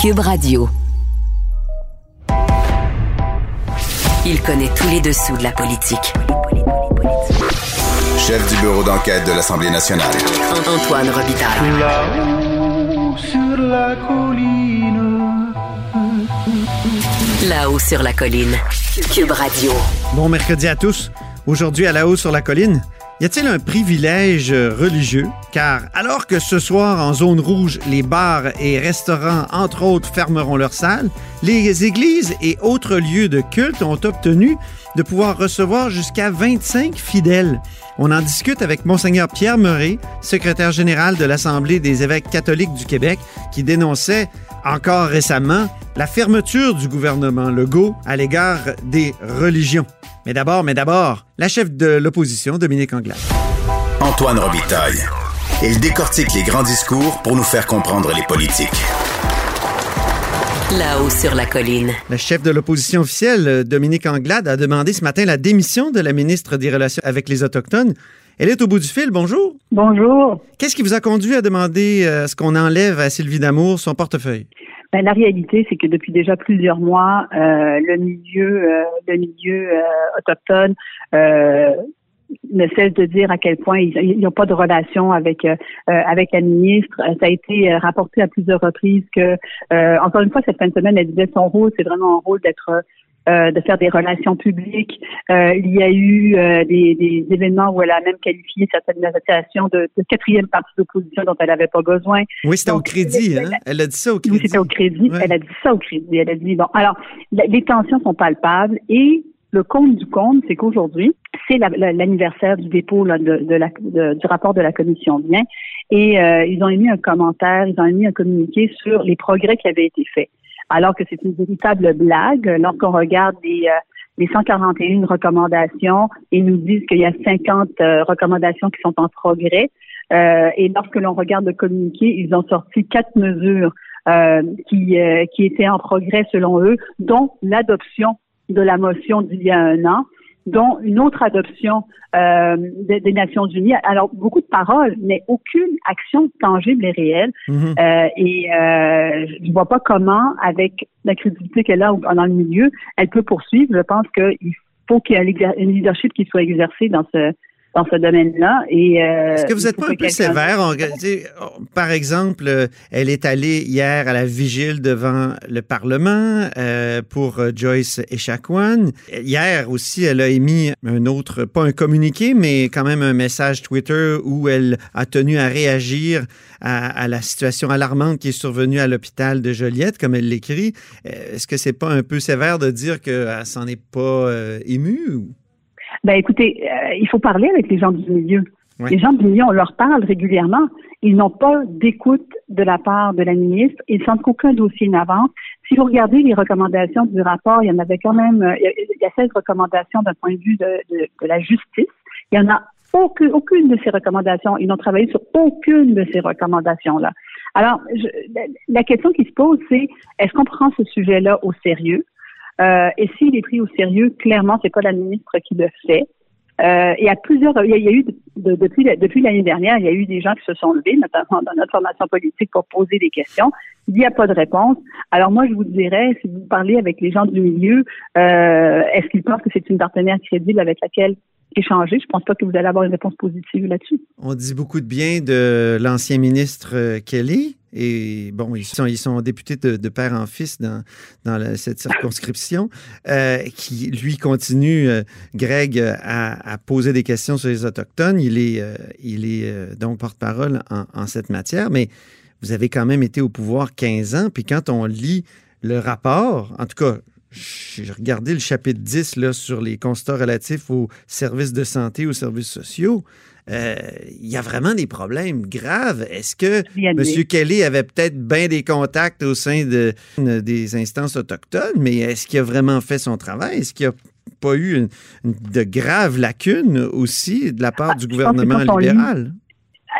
Cube Radio. Il connaît tous les dessous de la politique. Chef du bureau d'enquête de l'Assemblée nationale. Antoine Robitaille. Là-haut sur la colline. Là-haut sur la colline. Cube Radio. Bon mercredi à tous. Aujourd'hui à la haut sur la colline, y a-t-il un privilège religieux? Car alors que ce soir, en zone rouge, les bars et restaurants, entre autres, fermeront leurs salles, les églises et autres lieux de culte ont obtenu de pouvoir recevoir jusqu'à 25 fidèles. On en discute avec Monseigneur Pierre Murray, secrétaire général de l'Assemblée des évêques catholiques du Québec, qui dénonçait encore récemment la fermeture du gouvernement Legault à l'égard des religions. Mais d'abord, mais d'abord, la chef de l'opposition, Dominique Anglade. Antoine Robitaille. Il décortique les grands discours pour nous faire comprendre les politiques. Là-haut sur la colline. La chef de l'opposition officielle, Dominique Anglade, a demandé ce matin la démission de la ministre des Relations avec les Autochtones. Elle est au bout du fil. Bonjour. Bonjour. Qu'est-ce qui vous a conduit à demander euh, ce qu'on enlève à Sylvie Damour son portefeuille? Ben, la réalité, c'est que depuis déjà plusieurs mois, euh, le milieu, euh, le milieu euh, autochtone euh, ne cesse de dire à quel point ils n'ont pas de relation avec euh, avec la ministre. Ça a été rapporté à plusieurs reprises que, encore une fois, cette fin de semaine, elle disait son rôle, c'est vraiment un rôle d'être euh, de faire des relations publiques. Euh, il y a eu euh, des, des, événements où elle a même qualifié certaines associations de, de quatrième partie d'opposition dont elle n'avait pas besoin. Oui, c'était au crédit, hein? Elle a dit ça au crédit. Oui, c'était au crédit. Elle a dit ça au crédit. Elle a dit, bon, alors, les tensions sont palpables et le compte du compte, c'est qu'aujourd'hui, c'est l'anniversaire du dépôt là, de, de la, du rapport de la commission bien et ils ont émis un commentaire, ils ont émis un communiqué sur les progrès qui avaient été faits alors que c'est une véritable blague lorsqu'on regarde les, euh, les 141 recommandations et nous disent qu'il y a 50 euh, recommandations qui sont en progrès. Euh, et lorsque l'on regarde le communiqué, ils ont sorti quatre mesures qui, qui étaient en progrès selon eux, dont l'adoption de la motion d'il y a un an, dont une autre adoption euh, des, Nations Unies. Alors, beaucoup de paroles, mais aucune action tangible et réelle. Mhm. euh, et euh, je ne vois pas comment, avec la crédibilité qu'elle a dans le milieu, elle peut poursuivre. Je pense qu'il faut qu'il y ait un leadership qui soit exercé dans ce dans ce domaine-là. Et euh, est-ce que vous êtes pas un peu sévère? Par exemple, euh, elle est allée hier à la vigile devant le Parlement euh, pour Joyce Echaquan. Hier aussi, elle a émis un autre, pas un communiqué, mais quand même un message Twitter où elle a tenu à réagir à, à la situation alarmante qui est survenue à l'hôpital de Joliette, comme elle l'écrit. Est-ce que c'est pas un peu sévère de dire qu'elle s'en est pas émue? Ben écoutez, euh, il faut parler avec les gens du milieu. Les gens du milieu, on leur parle régulièrement. Ils n'ont pas d'écoute de la part de la ministre. Ils sentent qu'aucun dossier n'avance. Si vous regardez les recommandations du rapport, il y en avait quand même, euh, il y a 16 recommandations d'un point de vue de, de, de, la justice. Il y en a aucune, aucune de ces recommandations. Ils n'ont travaillé sur aucune de ces recommandations-là. Alors, je, la question qui se pose, c'est est-ce qu'on prend ce sujet-là au sérieux? Euh, et s'il est pris au sérieux, clairement, c'est pas la ministre qui le fait. Euh, il y a il y a, eu depuis depuis l'année dernière, il y a eu des gens qui se sont levés, notamment dans notre formation politique, pour poser des questions. Il n'y a pas de réponse. Alors moi, je vous dirais, si vous parlez avec les gens du milieu, euh, est-ce qu'ils pensent que c'est une partenaire crédible avec laquelle échanger. Je pense pas que vous allez avoir une réponse positive là-dessus. On dit beaucoup de bien de l'ancien ministre euh, Kelly. Et bon, ils sont, députés de, père en fils dans, cette circonscription, euh, qui lui continue, euh, Greg, à, poser des questions sur les Autochtones. Il est, il est donc porte-parole en, en, cette matière, mais vous avez quand même été au pouvoir 15 ans, puis quand on lit le rapport, en tout cas, j'ai regardé le chapitre 10 là, sur les constats relatifs aux services de santé, aux services sociaux. Euh, il y a vraiment des problèmes graves. Est-ce que M. Kelly avait peut-être bien des contacts au sein de, des instances autochtones, mais est-ce qu'il a vraiment fait son travail? Est-ce qu'il n'y a pas eu de graves lacunes aussi de la part ah, du gouvernement libéral?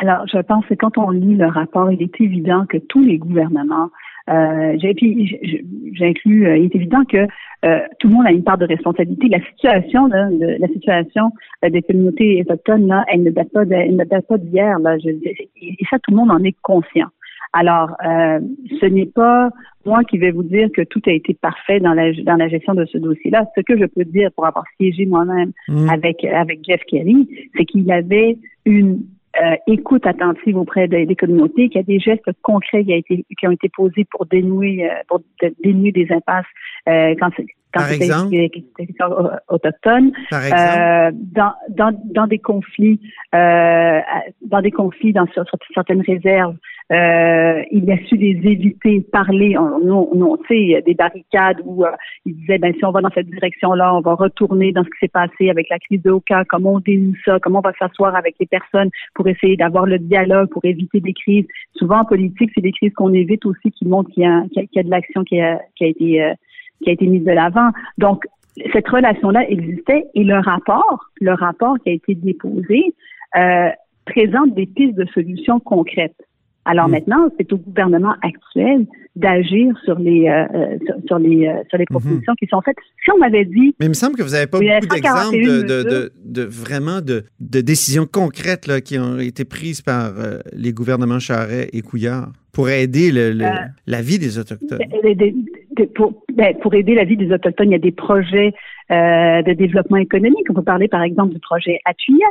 alors, je pense que quand on lit le rapport, il est évident que tous les gouvernements euh, J'inclus, euh, il est évident que euh, tout le monde a une part de responsabilité. La situation, là, de, la situation euh, des communautés autochtones, là, elle ne date pas, de, elle ne date pas d'hier. Là, et ça, tout le monde en est conscient. Alors, euh, ce n'est pas moi qui vais vous dire que tout a été parfait dans la, dans la gestion de ce dossier-là. Ce que je peux dire pour avoir siégé moi-même Mm. avec, avec Jeff Kelly, c'est qu'il avait une euh, écoute attentive auprès des, des communautés, qu'il y a des gestes concrets qui, a été, qui ont été posés pour dénouer, euh, pour dé- dénouer des impasses euh, quand, quand Par exemple? des questions autochtones. Par exemple, Euh, dans, dans, dans des conflits, euh, dans des conflits dans sur, sur certaines réserves, euh, il a su les éviter, parler. On, on, on sait des barricades où euh, il disait ben si on va dans cette direction-là, on va retourner dans ce qui s'est passé avec la crise de Oka, comment on dénoue ça, comment on va s'asseoir avec les personnes pour essayer d'avoir le dialogue, pour éviter des crises. Souvent en politique, c'est des crises qu'on évite aussi qui montrent qu'il y a, qu'il y a, qu'il y a de l'action qui a, qui a été euh, qui a été mise de l'avant. Donc cette relation-là existait et le rapport, le rapport qui a été déposé, euh, présente des pistes de solutions concrètes. Alors Mm. maintenant, c'est au gouvernement actuel d'agir sur les euh, euh, sur, sur les euh, sur les propositions qui sont faites. Si on m'avait dit mais il me semble que vous n'avez pas beaucoup d'exemples de, 141 de, de, de vraiment de, de décisions concrètes là, qui ont été prises par euh, les gouvernements Charret et Couillard pour aider le, le- la vie des Autochtones. Pour, ben, pour aider la vie des Autochtones, il y a des projets de développement économique. On peut parler, par exemple, du projet Atuyat.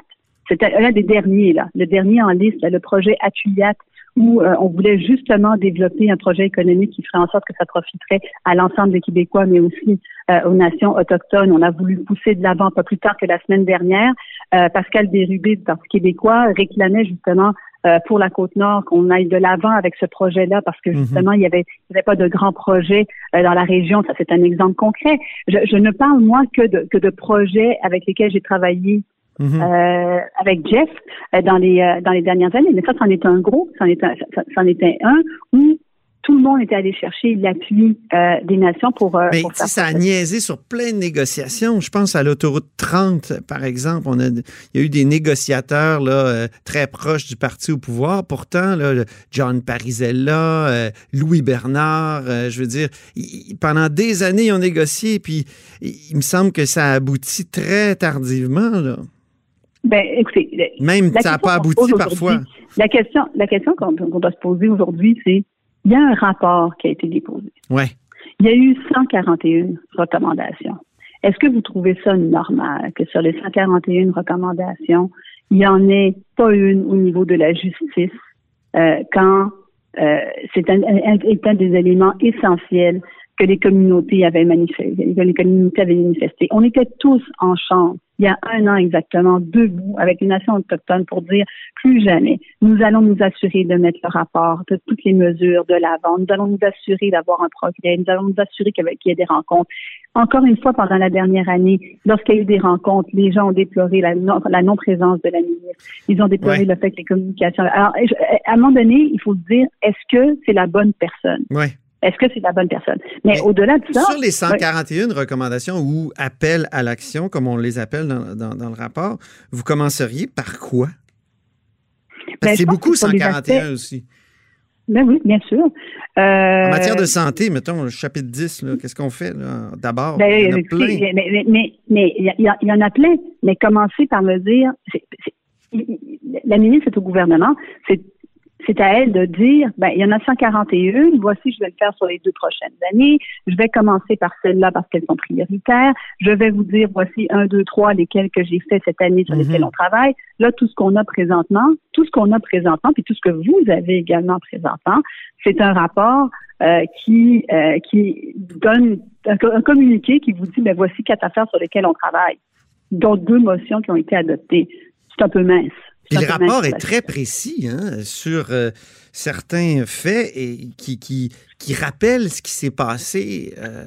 C'était un des derniers, là. Le dernier en liste, là, le projet Atuyat, où euh, on voulait justement développer un projet économique qui ferait en sorte que ça profiterait à l'ensemble des Québécois, mais aussi euh, aux nations autochtones. On a voulu pousser de l'avant pas plus tard que la semaine dernière. Euh, Pascal Bérubé du Parti québécois réclamait justement pour la Côte-Nord qu'on aille de l'avant avec ce projet-là parce que Mhm. justement, il y avait, il y avait pas de grands projets euh, dans la région. Ça, c'est un exemple concret. Je, je ne parle, moi, que de, que de projets avec lesquels j'ai travaillé Mhm. euh, avec Jeff euh, dans les euh, dans les dernières années. Mais ça, c'en est un gros, c'en est un, c'en était un où tout le monde était allé chercher l'appui euh, des nations pour, euh, Mais pour faire ça a niaisé sur plein de négociations. Je pense à l'autoroute 30, par exemple. On a, il y a eu des négociateurs là, euh, très proches du parti au pouvoir. Pourtant, là, John Parizella, euh, Louis Bernard, euh, je veux dire, ils- pendant des années, ils ont négocié. Puis il, il me semble que ça a abouti très tardivement. Là. Ben, écoutez, Même ça n'a pas abouti parfois. La question, la question qu'on doit se poser aujourd'hui, c'est il y a un rapport qui a été déposé. Ouais. Il y a eu 141 recommandations. Est-ce que vous trouvez ça normal que sur les 141 recommandations, il n'y en ait pas une au niveau de la justice euh, quand euh, c'est un, un- est un des éléments essentiels que les communautés avaient manifesté, que les communautés avaient manifesté. On était tous en chambre il y a un an exactement, debout avec les nations autochtones pour dire plus jamais, nous allons nous assurer de mettre le rapport de toutes les mesures de l'avant, nous allons nous assurer d'avoir un progrès, nous allons nous assurer qu'il y ait- des rencontres. Encore une fois, pendant la dernière année, lorsqu'il y a eu des rencontres, les gens ont déploré la non- la non-présence de la ministre. Ils ont déploré Ouais. le fait que les communications. Alors, à un moment donné, il faut se dire, est-ce que c'est la bonne personne? Ouais. Est-ce que c'est la bonne personne? Mais, Mais au-delà de ça. Sur les 141 recommandations ou appels à l'action, comme on les appelle dans, dans- dans le rapport, vous commenceriez par quoi? Parce Ben, que c'est beaucoup que sur les 141 aspects- aussi. Ben oui, bien sûr. Euh, En matière de santé, mettons, le chapitre 10, là, qu'est-ce qu'on fait? D'abord, Ben, il y en a plein. mais mais mais mais il y, a- il y en a plein. Mais commencez par me dire, la ministre est au gouvernement, c'est c'est à elle de dire, ben il y en a 141. Voici, je vais le faire sur les deux prochaines années. Je vais commencer par celles-là parce qu'elles sont prioritaires. Je vais vous dire, voici un, deux, trois, lesquelles que j'ai fait cette année sur Mhm. lesquelles on travaille. Là, tout ce qu'on a présentement, tout ce qu'on a présentement, puis tout ce que vous avez également présentement, c'est un rapport euh, qui euh, qui donne un communiqué qui vous dit ben voici quatre affaires sur lesquelles on travaille, dont deux motions qui ont été adoptées. C'est un peu mince. Puis le rapport est très précis hein, sur euh, certains faits et qui, qui, qui rappellent ce qui s'est passé euh,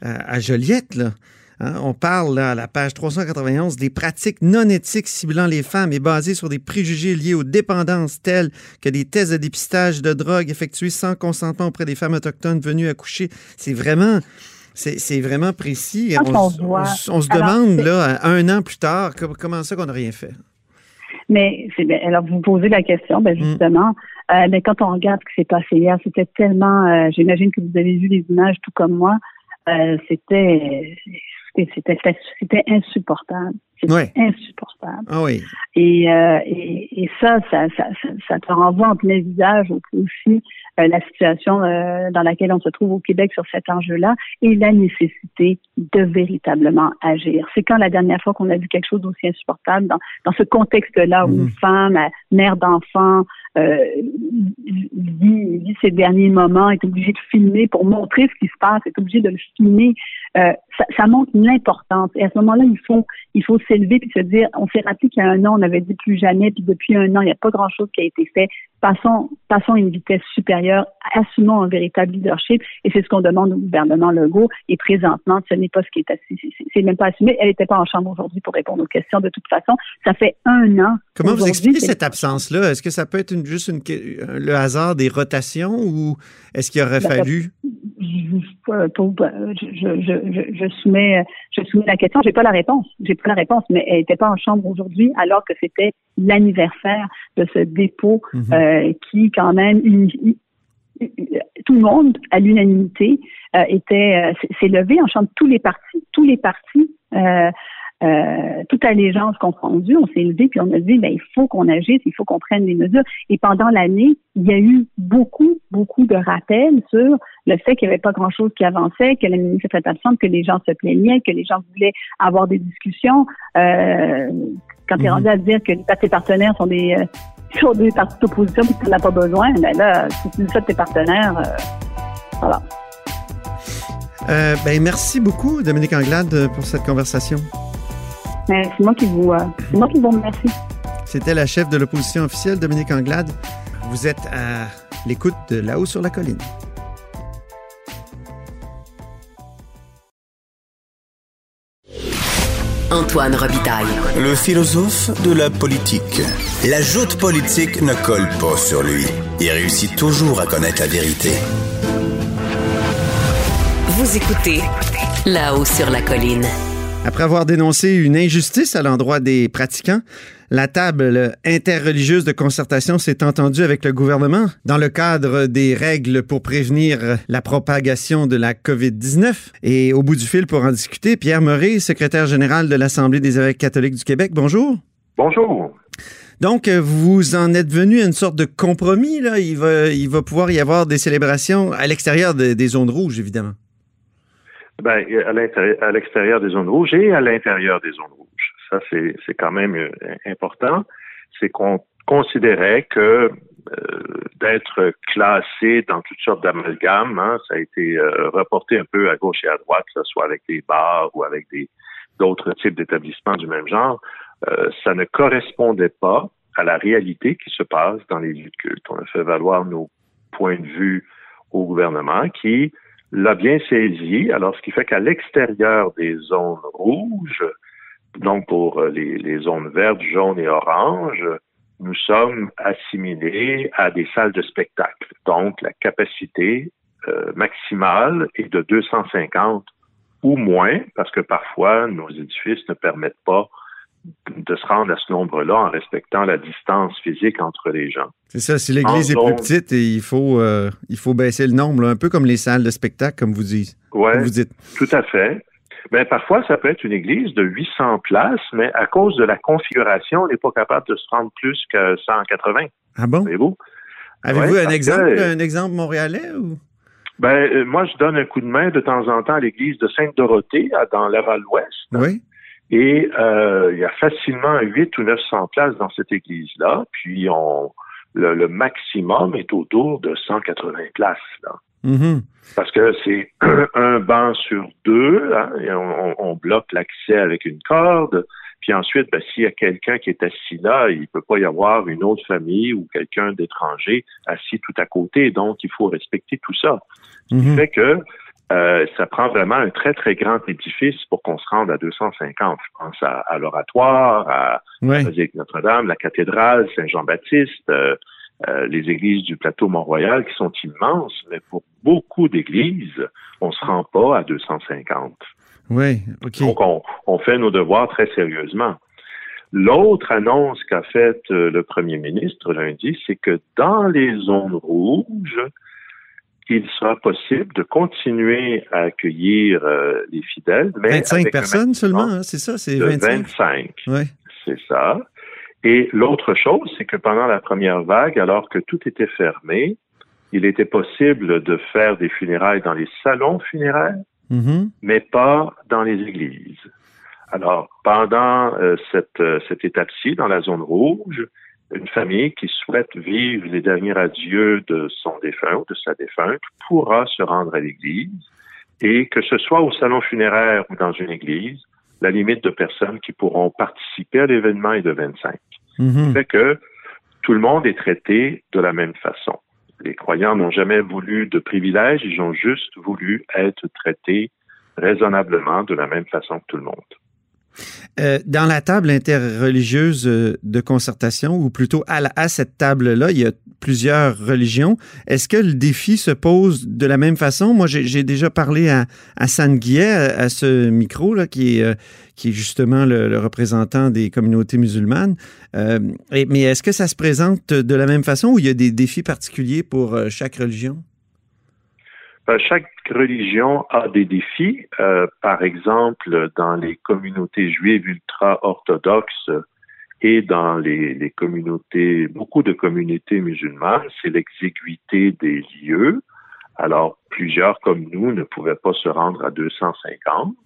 à Joliette. Là. Hein, on parle là, à la page 391 des pratiques non éthiques ciblant les femmes et basées sur des préjugés liés aux dépendances telles que des tests de dépistage de drogue effectués sans consentement auprès des femmes autochtones venues accoucher. C'est vraiment, c'est vraiment précis. On, on se demande là, un an plus tard, co- comment ça qu'on n'a rien fait? Mais c'est bien. Alors vous posez la question, ben Mm. justement. euh, mais quand on regarde ce qui s'est passé hier, c'était tellement. euh, J'imagine que vous avez vu les images tout comme moi. euh, c'était c'était insupportable. C'était insupportable. Ah oui. Et, euh, et, et ça, ça, ça, ça, ça te renvoie en plein visage au- aussi la situation euh, dans laquelle on se trouve au Québec sur cet enjeu-là et la nécessité de véritablement agir. C'est quand la dernière fois qu'on a vu quelque chose d'aussi insupportable dans, dans ce contexte-là où une mhm. femme, mère d'enfant, euh, vit, ces derniers moments, est obligée de filmer pour montrer ce qui se passe, est obligée de le filmer. Euh, ça, ça, montre l'importance. Et à ce moment-là, il faut, il faut s'élever puis se dire, on s'est rappelé qu'il y a un an, on avait dit plus jamais, puis depuis un an, il n'y a pas grand-chose qui a été fait. Passons, passons à une vitesse supérieure, assumons un véritable leadership, et c'est ce qu'on demande au gouvernement Legault. Et présentement, ce n'est pas ce qui est assis, c'est même pas assumé. Elle n'était pas en chambre aujourd'hui pour répondre aux questions. De toute façon, ça fait un an. Comment vous expliquez cette absence-là? Est-ce que ça peut être une, juste une, le hasard des rotations ou est-ce qu'il aurait ben, je, je, soumets, je soumets la question. J'ai pas la réponse. J'ai pas la réponse, mais elle n'était pas en chambre aujourd'hui, alors que c'était l'anniversaire de ce dépôt mhm. euh, qui, quand même, tout le monde, à l'unanimité, euh, était euh, s'est levé en chambre. Tous les partis, tous les partis euh, toute allégeance confondue, on s'est levé puis on a dit ben, il faut qu'on agisse, il faut qu'on prenne des mesures. Et pendant l'année, il y a eu beaucoup, beaucoup de rappels sur le fait qu'il n'y avait pas grand-chose qui avançait, que la ministre était absente, que les gens se plaignaient, que les gens voulaient avoir des discussions. Euh, quand tu es mhm. rendu à dire que les partis partenaires sont des euh, sont des partis d'opposition que tu n'en as pas besoin, ben là, si tu dis ça de tes partenaires, euh, voilà. ben, merci beaucoup, Dominique Anglade, pour cette conversation. C'est moi qui vous, euh, moi qui vous remercie. C'était la chef de l'opposition officielle, Dominique Anglade. Vous êtes à l'écoute de Là-haut sur la colline. Antoine Robitaille. Le philosophe de la politique. La joute politique ne colle pas sur lui. Il réussit toujours à connaître la vérité. Vous écoutez Là-haut sur la colline. Après avoir dénoncé une injustice à l'endroit des pratiquants, la table interreligieuse de concertation s'est entendue avec le gouvernement dans le cadre des règles pour prévenir la propagation de la COVID-19. Et au bout du fil pour en discuter, Pierre Murray, secrétaire général de l'Assemblée des évêques catholiques du Québec. Bonjour. Bonjour. Donc, vous en êtes venu à une sorte de compromis. Là. Il, va, il va pouvoir y avoir des célébrations à l'extérieur des zones rouges, évidemment. Ben, à l'extérieur des zones rouges et à l'intérieur des zones rouges. Ça, c'est quand même euh, important. C'est qu'on considérait que euh, d'être classé dans toutes sortes d'amalgames, hein, ça a été euh, reporté un peu à gauche et à droite, que ce soit avec des bars ou avec des d'autres types d'établissements du même genre, ça ne correspondait pas à la réalité qui se passe dans les lieux de culte. On a fait valoir nos points de vue au gouvernement qui l'a bien saisi. Alors, ce qui fait qu'à l'extérieur des zones rouges, donc pour euh, les, zones vertes, jaunes et oranges, nous sommes assimilés à des salles de spectacle. Donc, la capacité euh, maximale est de 250 ou moins, parce que parfois, nos édifices ne permettent pas de se rendre à ce nombre-là en respectant la distance physique entre les gens. C'est ça, si l'église est plus petite, il faut, euh, il faut baisser le nombre, un peu comme les salles de spectacle, comme vous dites. Oui, tout à fait. Mais ben, parfois, ça peut être une église de 800 places, mais à cause de la configuration, on n'est pas capable de se rendre plus que 180. Ah bon? Voyez-vous? Avez-vous un exemple, un exemple montréalais ou? Ben, euh, moi, je donne un coup de main de temps en temps à l'église de Sainte-Dorothée, dans Laval-Ouest. Oui. Et euh, il y a facilement 8 ou 900 places dans cette église-là. Puis on, le, maximum est autour de 180 places. Là. Mm-hmm. Parce que c'est un banc sur deux, hein, et on, bloque l'accès avec une corde. Puis ensuite, ben, s'il y a quelqu'un qui est assis là, il peut pas y avoir une autre famille ou quelqu'un d'étranger assis tout à côté. Donc, il faut respecter tout ça. Ce qui mm-hmm. fait que euh, ça prend vraiment un très, très grand édifice pour qu'on se rende à 250. Je pense à, l'oratoire, à, Notre-Dame, la cathédrale, Saint-Jean-Baptiste, euh, euh, les églises du plateau Mont-Royal qui sont immenses, mais pour beaucoup d'églises, on se rend pas à 250. Oui, OK. Donc, on, on fait nos devoirs très sérieusement. L'autre annonce qu'a faite le premier ministre lundi, c'est que dans les zones rouges, il sera possible de continuer à accueillir euh, les fidèles. 25 personnes seulement, hein, c'est ça, c'est 25. 25. C'est ça. Et l'autre chose, c'est que pendant la première vague, alors que tout était fermé, il était possible de faire des funérailles dans les salons funéraires, Mhm. mais pas dans les églises. Alors, pendant euh, cette, euh, cette étape-ci, dans la zone rouge, une famille qui souhaite vivre les derniers adieux de son défunt ou de sa défunte pourra se rendre à l'église et que ce soit au salon funéraire ou dans une église, la limite de personnes qui pourront participer à l'événement est de 25. Mhm. fait que tout le monde est traité de la même façon. Les croyants n'ont jamais voulu de privilèges, ils ont juste voulu être traités raisonnablement de la même façon que tout le monde. Euh, dans la table interreligieuse euh, de concertation, ou plutôt à, cette table-là, il y a plusieurs religions. Est-ce que le défi se pose de la même façon? Moi, j'ai déjà parlé à, à San Guillet, à, ce micro, là, qui, est, euh, qui est justement le, représentant des communautés musulmanes. Mais est-ce que ça se présente de la même façon ou il y a des défis particuliers pour chaque religion? Ben, chaque religion a des défis. Euh, par exemple, dans les communautés juives ultra-orthodoxes et dans les, communautés, beaucoup de communautés musulmanes, c'est l'exiguïté des lieux. Alors, plusieurs comme nous ne pouvaient pas se rendre à 250.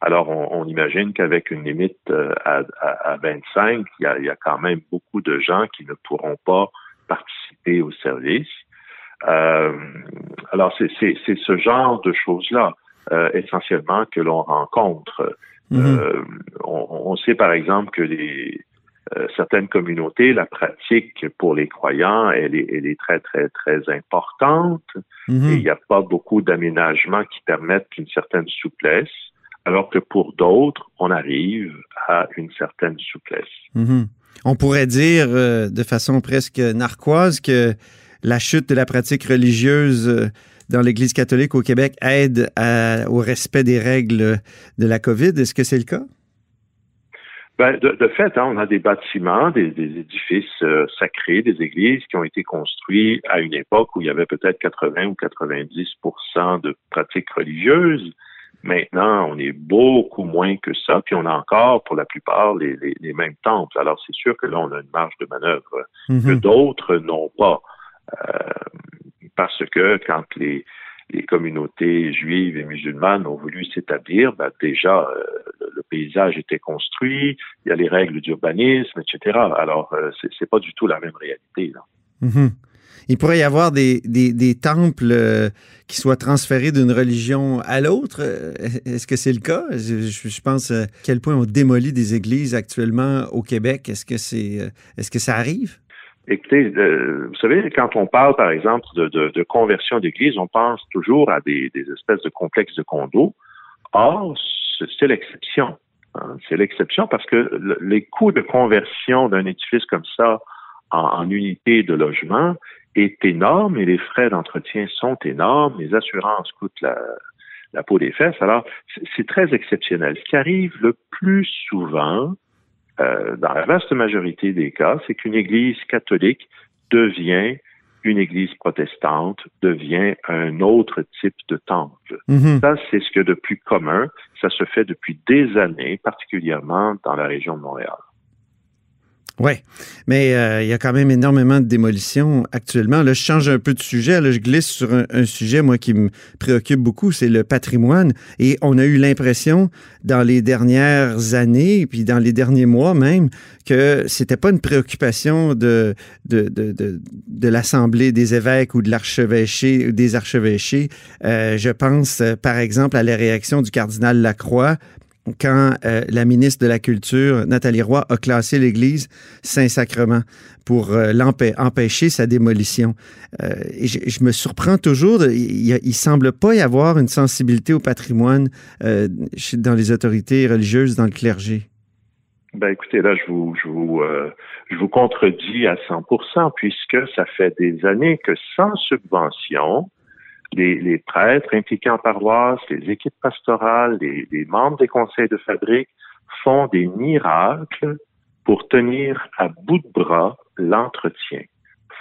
Alors, on, imagine qu'avec une limite euh, à, à, à 25, il y, a, il y a quand même beaucoup de gens qui ne pourront pas participer au service. Euh, alors, c'est ce genre de choses-là, euh, essentiellement, que l'on rencontre. Mhm. Euh, on, on sait, par exemple, que les, certaines communautés, la pratique pour les croyants, elle est, elle est très, très, très importante. Mhm. Et il n'y a pas beaucoup d'aménagements qui permettent une certaine souplesse, alors que pour d'autres, on arrive à une certaine souplesse. Mhm. On pourrait dire euh, de façon presque narquoise que la chute de la pratique religieuse euh, dans l'Église catholique au Québec aide à- au respect des règles de la COVID. Est-ce que c'est le cas? Ben, de, de fait, hein, on a des bâtiments, des, des édifices euh, sacrés, des églises qui ont été construits à une époque où il y avait peut-être 80 ou 90% de pratiques religieuses. Maintenant, on est beaucoup moins que ça, puis on a encore, pour la plupart, les, les, les mêmes temples. Alors, c'est sûr que là, on a une marge de manœuvre que Mhm. d'autres n'ont pas. Euh, parce que quand les, communautés juives et musulmanes ont voulu s'établir, ben déjà, euh, le, paysage était construit, il y a les règles d'urbanisme, etc. Alors, euh, c'est pas du tout la même réalité. Mhm. Il pourrait y avoir des, temples euh, qui soient transférés d'une religion à l'autre. Est-ce que c'est le cas? Je, pense à quel point on démolit des églises actuellement au Québec. Est-ce que c'est est-ce que ça arrive? Écoutez, euh, vous savez, quand on parle, par exemple, de, de, de conversion d'église, on pense toujours à des, des espèces de complexes de condos. Or, c'est l'exception. hein. C'est l'exception parce que le- les coûts de conversion d'un édifice comme ça en, en unité de logement est énorme et les frais d'entretien sont énormes. Les assurances coûtent la, la peau des fesses. Alors, c'est très exceptionnel. Ce qui arrive le plus souvent, euh, dans la vaste majorité des cas, c'est qu'une église catholique devient une église protestante, devient un autre type de temple. Mhm. Ça, c'est ce que de plus commun. Ça se fait depuis des années, particulièrement dans la région de Montréal. Oui, mais euh, il y a quand même énormément de démolitions actuellement. Là, je change un peu de sujet. Là, je glisse sur un, sujet, moi, qui me préoccupe beaucoup, c'est le patrimoine. Et on a eu l'impression, dans les dernières années, puis dans les derniers mois même, que c'était pas une préoccupation de, de, de, de, de l'Assemblée des évêques ou de l'archevêché, ou des archevêchés. Euh, je pense, euh, par exemple, à la réaction du cardinal Lacroix quand euh, la ministre de la Culture, Nathalie Roy, a classé l'Église Saint-Sacrement pour euh, empêcher sa démolition. Euh, je, je me surprends toujours, il, il semble pas y avoir une sensibilité au patrimoine euh, dans les autorités religieuses, dans le clergé. Ben écoutez, là, je vous, je vous, euh, je vous contredis à 100%, puisque ça fait des années que sans subvention, les, prêtres impliqués en paroisse, les équipes pastorales, les, membres des conseils de fabrique font des miracles pour tenir à bout de bras l'entretien.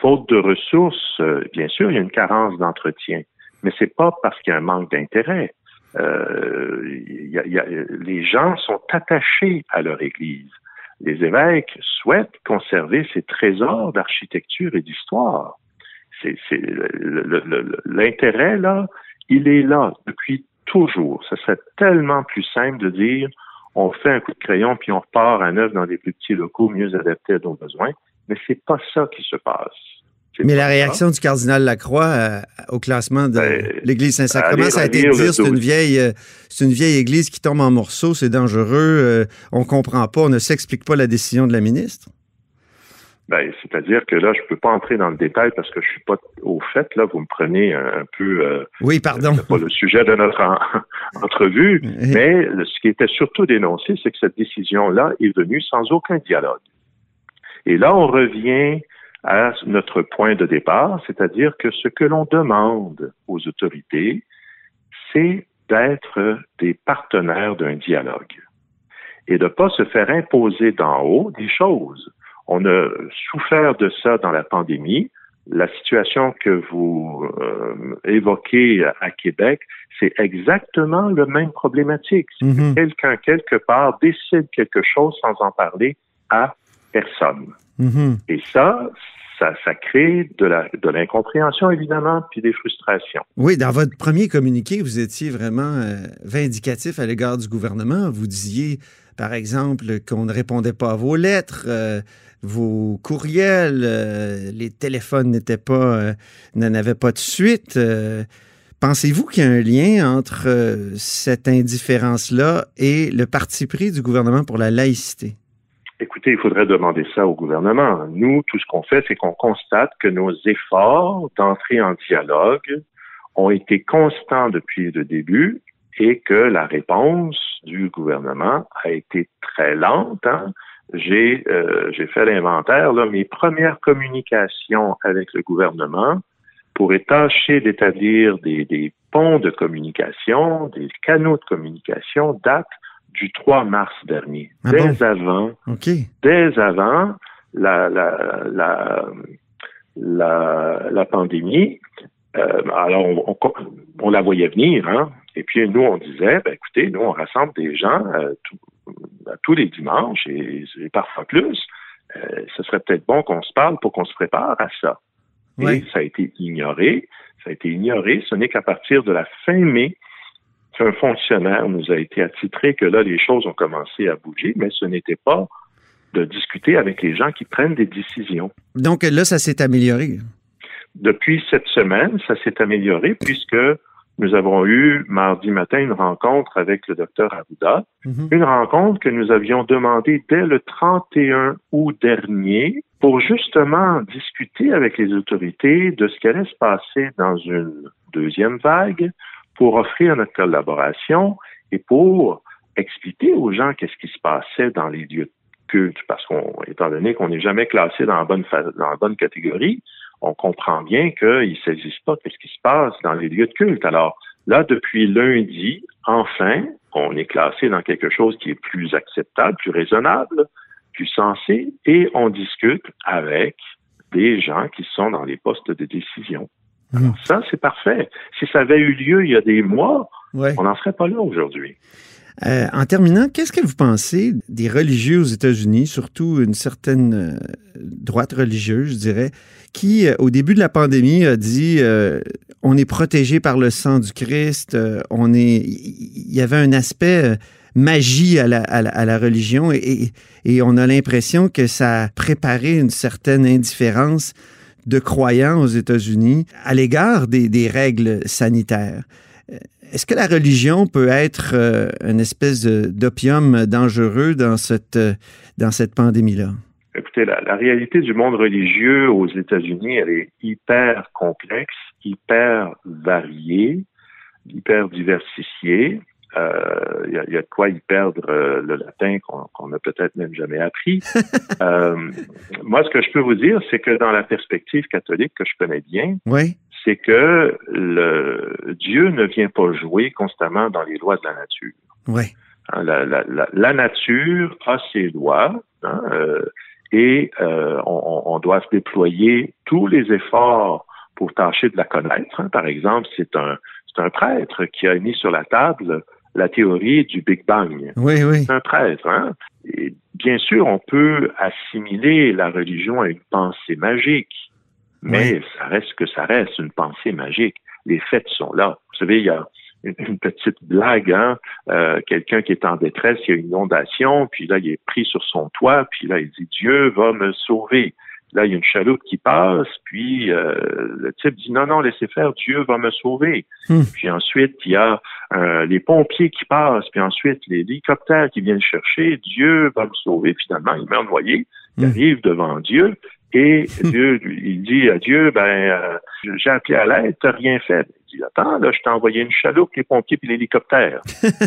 Faute de ressources, euh, bien sûr, il y a une carence d'entretien, mais c'est pas parce qu'il y a un manque d'intérêt. Euh, les gens sont attachés à leur Église. Les évêques souhaitent conserver ces trésors d'architecture et d'histoire. L'intérêt, là, il est là depuis toujours. Ce serait tellement plus simple de dire on fait un coup de crayon puis on repart à neuf dans des plus petits locaux mieux adaptés à nos besoins. Mais c'est pas ça qui se passe. Mais la réaction du cardinal Lacroix euh, au classement de ben, l'Église Saint-Sacrement, ça a été de dire c'est une vieille, euh, c'est une vieille Église qui tombe en morceaux, c'est dangereux, euh, on comprend pas, on ne s'explique pas la décision de la ministre. Ben, c'est-à-dire que là, je peux pas entrer dans le détail parce que je suis pas au fait. Là, vous me prenez un, peu. oui, pardon. Pas le sujet de notre entrevue, mais ce qui était surtout dénoncé, c'est que cette décision-là est venue sans aucun dialogue. Et là, on revient à notre point de départ, c'est-à-dire que ce que l'on demande aux autorités, c'est d'être des partenaires d'un dialogue et de ne pas se faire imposer d'en haut des choses. On a souffert de ça dans la pandémie. La situation que vous euh, évoquez à Québec, c'est exactement le même problématique. Mm-hmm. Quelqu'un quelque part décide quelque chose sans en parler à personne. Mm-hmm. Et ça, ça, ça, crée de l'incompréhension, évidemment, puis des frustrations. Oui, dans votre premier communiqué, vous étiez vraiment euh, vindicatif à l'égard du gouvernement. Vous disiez, par exemple, qu'on ne répondait pas à vos lettres, euh, vos courriels, euh, les téléphones n'étaient pas, n'en avaient pas de suite. Pensez-vous qu'il y a un lien entre cette indifférence-là et le parti pris du gouvernement pour la laïcité? Écoutez, il faudrait demander ça au gouvernement. Nous, tout ce qu'on fait, c'est qu'on constate que nos efforts d'entrer en dialogue ont été constants depuis le début et que la réponse du gouvernement a été très lente. Hein. J'ai euh, j'ai fait l'inventaire. Mes premières communications avec le gouvernement pour tâcher d'établir des, des ponts de communication, des canaux de communication datent du 3 mars dernier. Ah dès avant, dès avant la, la, la, la, la pandémie, euh, alors on, on, la voyait venir, hein? Et puis nous, on disait, ben, écoutez, nous, on rassemble des gens euh, tous les dimanches et, parfois plus. Euh, ce serait peut-être bon qu'on se parle pour qu'on se prépare à ça. Et ça a été ignoré. Ça a été ignoré. Ce n'est qu'à partir de la fin mai qu'un fonctionnaire nous a été attitré que là, les choses ont commencé à bouger, mais ce n'était pas de discuter avec les gens qui prennent des décisions. Donc là, ça s'est amélioré. Depuis cette semaine, ça s'est amélioré puisque nous avons eu mardi matin une rencontre avec le docteur Arruda, mhm. une rencontre que nous avions demandée dès le 31 août dernier pour justement discuter avec les autorités de ce qui allait se passer dans une deuxième vague, pour offrir notre collaboration et pour expliquer aux gens qu'est-ce qui se passait dans les lieux de culte, parce qu'on, étant donné qu'on n'est jamais classé dans la bonne dans la bonne catégorie, on comprend bien qu'ils ne saisissent pas qu'est-ce qui se passe dans les lieux de culte. Alors là, depuis lundi, enfin, on est classé dans quelque chose qui est plus acceptable, plus raisonnable, plus sensé, et on discute avec des gens qui sont dans les postes de décision. Hmm. ça, c'est parfait. Si ça avait eu lieu il y a des mois, on n'en serait pas là aujourd'hui. Euh, en terminant, qu'est-ce que vous pensez des religieux aux États-Unis, surtout une certaine euh, droite religieuse, je dirais, qui, euh, au début de la pandémie, a dit on est protégé par le sang du Christ, on est. Il y avait un aspect magie à la, religion et, et, on a l'impression que ça a préparé une certaine indifférence de croyants aux États-Unis à l'égard des, règles sanitaires. Est-ce que la religion peut être euh, une espèce d'opium dangereux dans cette, dans cette pandémie-là? Écoutez, la, réalité du monde religieux aux États-Unis, elle est hyper complexe, hyper variée, hyper diversifiée. Il euh, y, a, y, a de quoi y perdre euh, le latin qu'on n'a peut-être même jamais appris. euh, moi, ce que je peux vous dire, c'est que dans la perspective catholique que je connais bien, oui. C'est que le Dieu ne vient pas jouer constamment dans les lois de la nature. Oui. Hein, la, la, la, nature a ses lois hein, euh, et euh, on, on, doit se déployer tous les efforts pour tâcher de la connaître. Hein. Par exemple, c'est un c'est un prêtre qui a mis sur la table la théorie du Big Bang. Oui, oui. un prêtre. Hein? Et bien sûr, on peut assimiler la religion à une pensée magique. Mais ça reste que ça reste une pensée magique. Les faits sont là. Vous savez, il y a une, petite blague, hein? Euh, quelqu'un qui est en détresse, il y a une inondation, puis là, il est pris sur son toit, puis là, il dit Dieu va me sauver. Là, il y a une chaloupe qui passe, puis euh, le type dit non, non, laissez faire, Dieu va me sauver. Hmm. Puis ensuite, il y a euh, les pompiers qui passent, puis ensuite les hélicoptères qui viennent chercher, Dieu va me sauver. Finalement, il meurt noyé, il hmm. arrive devant Dieu, et. Dieu, il dit à Dieu, ben, euh, j'ai appelé à l'aide, t'as rien fait. Il dit, attends, là, je t'ai envoyé une chaloupe, les pompiers puis l'hélicoptère.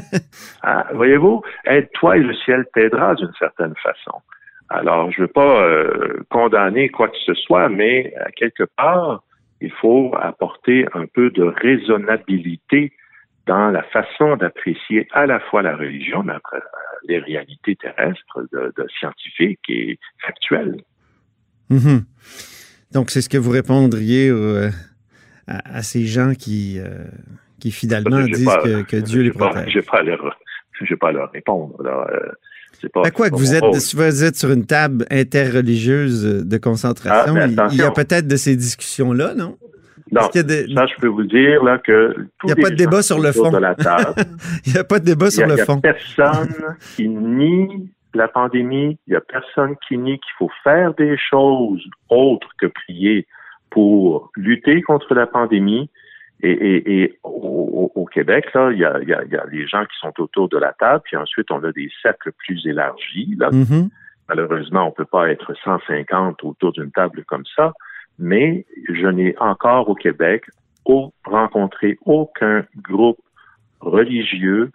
ah, voyez-vous, aide-toi et le ciel t'aidera d'une certaine façon. Alors, je ne veux pas euh, condamner quoi que ce soit, mais à quelque part, il faut apporter un peu de raisonnabilité dans la façon d'apprécier à la fois la religion, mais après, les réalités terrestres de, scientifiques et factuelles. Mhm. Donc, c'est ce que vous répondriez euh, à, ces gens qui, euh, qui finalement disent que, Dieu les protège? Je ne vais pas leur répondre. Pas, quoi que vous êtes, si vous êtes sur une table interreligieuse de concentration, ah, il y a peut-être de ces discussions-là, non? Non, ça, je peux vous dire là, que il n'y a pas de débat sur le fond. De la table, il n'y a pas de débat sur le fond. Il n'y a personne qui nie la pandémie. Il n'y a personne qui nie qu'il faut faire des choses autres que prier pour lutter contre la pandémie. Et, et, et au, au, Québec, là, il y a, y, a, y a les gens qui sont autour de la table, puis ensuite on a des cercles plus élargis. Là. Mm-hmm. Malheureusement, on peut pas être 150 autour d'une table comme ça, mais je n'ai encore au Québec rencontré aucun groupe religieux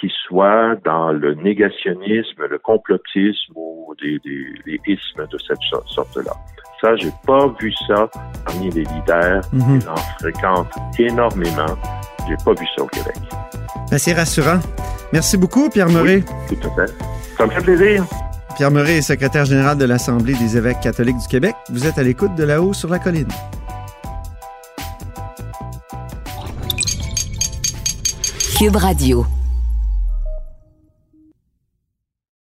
qui soit dans le négationnisme, le complotisme ou des, des, ismes de cette sorte-là. Ça, j'ai pas vu ça parmi les leaders. Mm en fréquente énormément. J'ai pas vu ça au Québec. Ben, c'est rassurant. Merci beaucoup, Pierre Murray. tout à fait. Ça me fait plaisir. Pierre Murray est secrétaire général de l'Assemblée des évêques catholiques du Québec. Vous êtes à l'écoute de là-haut sur la colline. Cube Radio.